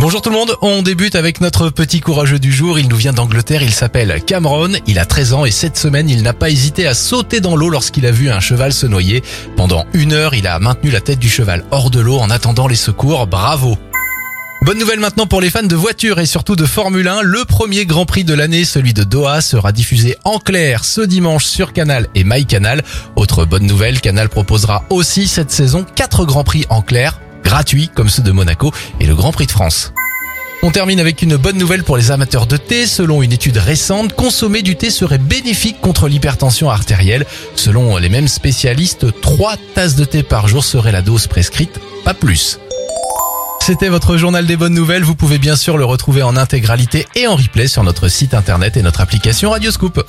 Bonjour tout le monde, on débute avec notre petit courageux du jour. Il nous vient d'Angleterre, il s'appelle Cameron, il a 13 ans et cette semaine il n'a pas hésité à sauter dans l'eau lorsqu'il a vu un cheval se noyer. Pendant une heure, il a maintenu la tête du cheval hors de l'eau en attendant les secours. Bravo Bonne nouvelle maintenant pour les fans de voitures et surtout de Formule 1. Le premier Grand Prix de l'année, celui de Doha, sera diffusé en clair ce dimanche sur Canal et MyCanal. Autre bonne nouvelle, Canal proposera aussi cette saison 4 Grands Prix en clair gratuit comme ceux de Monaco et le Grand Prix de France. On termine avec une bonne nouvelle pour les amateurs de thé. Selon une étude récente, consommer du thé serait bénéfique contre l'hypertension artérielle. Selon les mêmes spécialistes, 3 tasses de thé par jour serait la dose prescrite, pas plus. C'était votre journal des bonnes nouvelles. Vous pouvez bien sûr le retrouver en intégralité et en replay sur notre site internet et notre application Radioscoop.